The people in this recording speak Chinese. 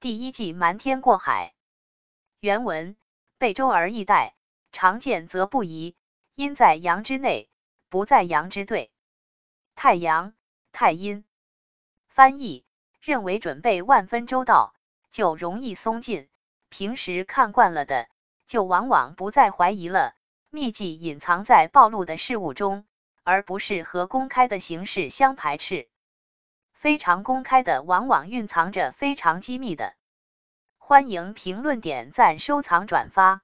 第一计瞒天过海。原文：背周而易带，常见则不疑。因在阳之内，不在阳之对。太阳、太阴。翻译：认为准备万分周到，就容易松劲；平时看惯了的，就往往不再怀疑了。秘技隐藏在暴露的事物中，而不是和公开的形式相排斥。非常公开的，往往蕴藏着非常机密的。欢迎评论、点赞、收藏、转发。